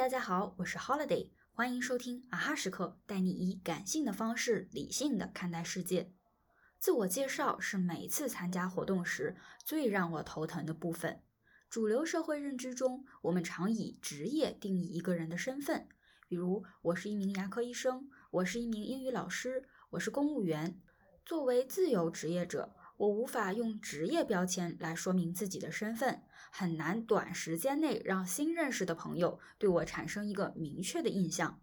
大家好，我是 Holiday，欢迎收听啊哈时刻，带你以感性的方式理性的看待世界。自我介绍是每次参加活动时最让我头疼的部分。主流社会认知中，我们常以职业定义一个人的身份，比如我是一名牙科医生，我是一名英语老师，我是公务员。作为自由职业者，我无法用职业标签来说明自己的身份，很难短时间内让新认识的朋友对我产生一个明确的印象。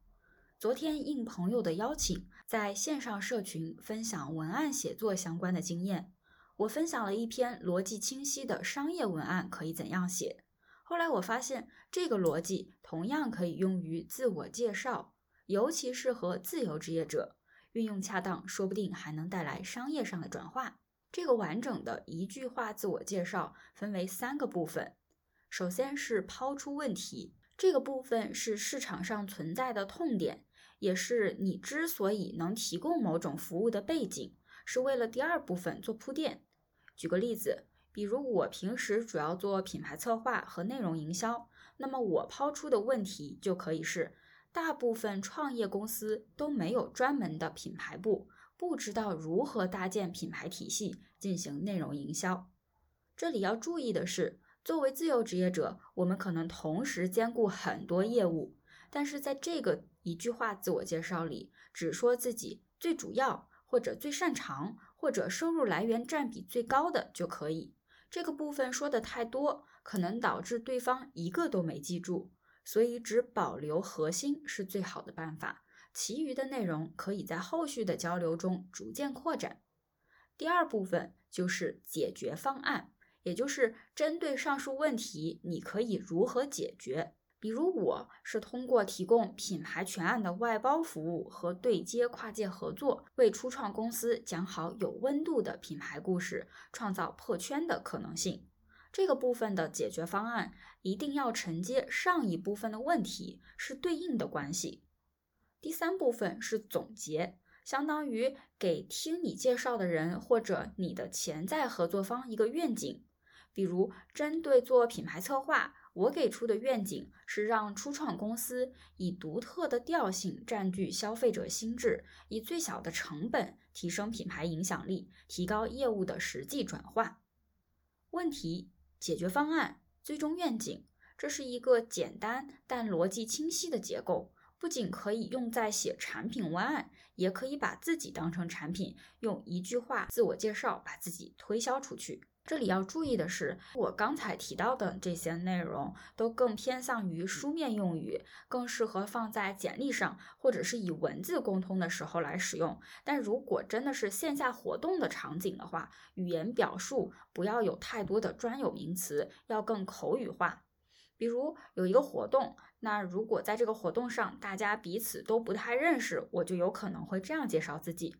昨天应朋友的邀请，在线上社群分享文案写作相关的经验。我分享了一篇逻辑清晰的商业文案可以怎样写。后来我发现，这个逻辑同样可以用于自我介绍，尤其适合自由职业者，运用恰当，说不定还能带来商业上的转化。这个完整的一句话自我介绍分为三个部分。首先是抛出问题，这个部分是市场上存在的痛点，也是你之所以能提供某种服务的背景，是为了第二部分做铺垫。举个例子，比如我平时主要做品牌策划和内容营销，那么我抛出的问题就可以是：大部分创业公司都没有专门的品牌部。不知道如何搭建品牌体系进行内容营销。这里要注意的是，作为自由职业者，我们可能同时兼顾很多业务，但是在这个一句话自我介绍里，只说自己最主要或者最擅长或者收入来源占比最高的就可以。这个部分说的太多，可能导致对方一个都没记住，所以只保留核心是最好的办法。其余的内容可以在后续的交流中逐渐扩展。第二部分就是解决方案，也就是针对上述问题，你可以如何解决？比如，我是通过提供品牌全案的外包服务和对接跨界合作，为初创公司讲好有温度的品牌故事，创造破圈的可能性。这个部分的解决方案一定要承接上一部分的问题，是对应的关系。第三部分是总结，相当于给听你介绍的人或者你的潜在合作方一个愿景。比如，针对做品牌策划，我给出的愿景是让初创公司以独特的调性占据消费者心智，以最小的成本提升品牌影响力，提高业务的实际转化。问题、解决方案、最终愿景，这是一个简单但逻辑清晰的结构。不仅可以用在写产品文案，也可以把自己当成产品，用一句话自我介绍把自己推销出去。这里要注意的是，我刚才提到的这些内容都更偏向于书面用语，更适合放在简历上或者是以文字沟通的时候来使用。但如果真的是线下活动的场景的话，语言表述不要有太多的专有名词，要更口语化。比如有一个活动，那如果在这个活动上大家彼此都不太认识，我就有可能会这样介绍自己。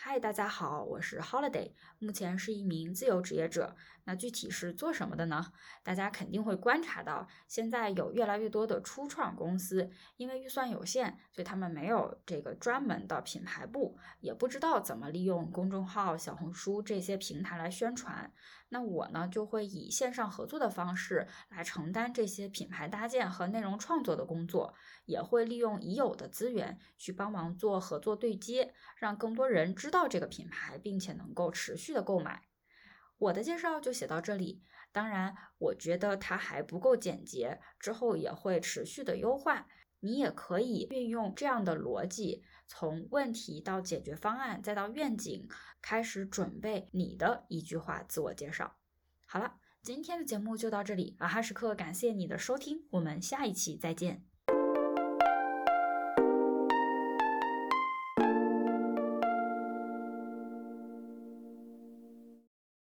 嗨，大家好，我是 Holiday，目前是一名自由职业者。那具体是做什么的呢？大家肯定会观察到，现在有越来越多的初创公司，因为预算有限，所以他们没有这个专门的品牌部，也不知道怎么利用公众号、小红书这些平台来宣传。那我呢，就会以线上合作的方式来承担这些品牌搭建和内容创作的工作，也会利用已有的资源去帮忙做合作对接，让更多人知。知道这个品牌，并且能够持续的购买。我的介绍就写到这里。当然，我觉得它还不够简洁，之后也会持续的优化。你也可以运用这样的逻辑，从问题到解决方案，再到愿景，开始准备你的一句话自我介绍。好了，今天的节目就到这里。啊哈时刻，感谢你的收听，我们下一期再见。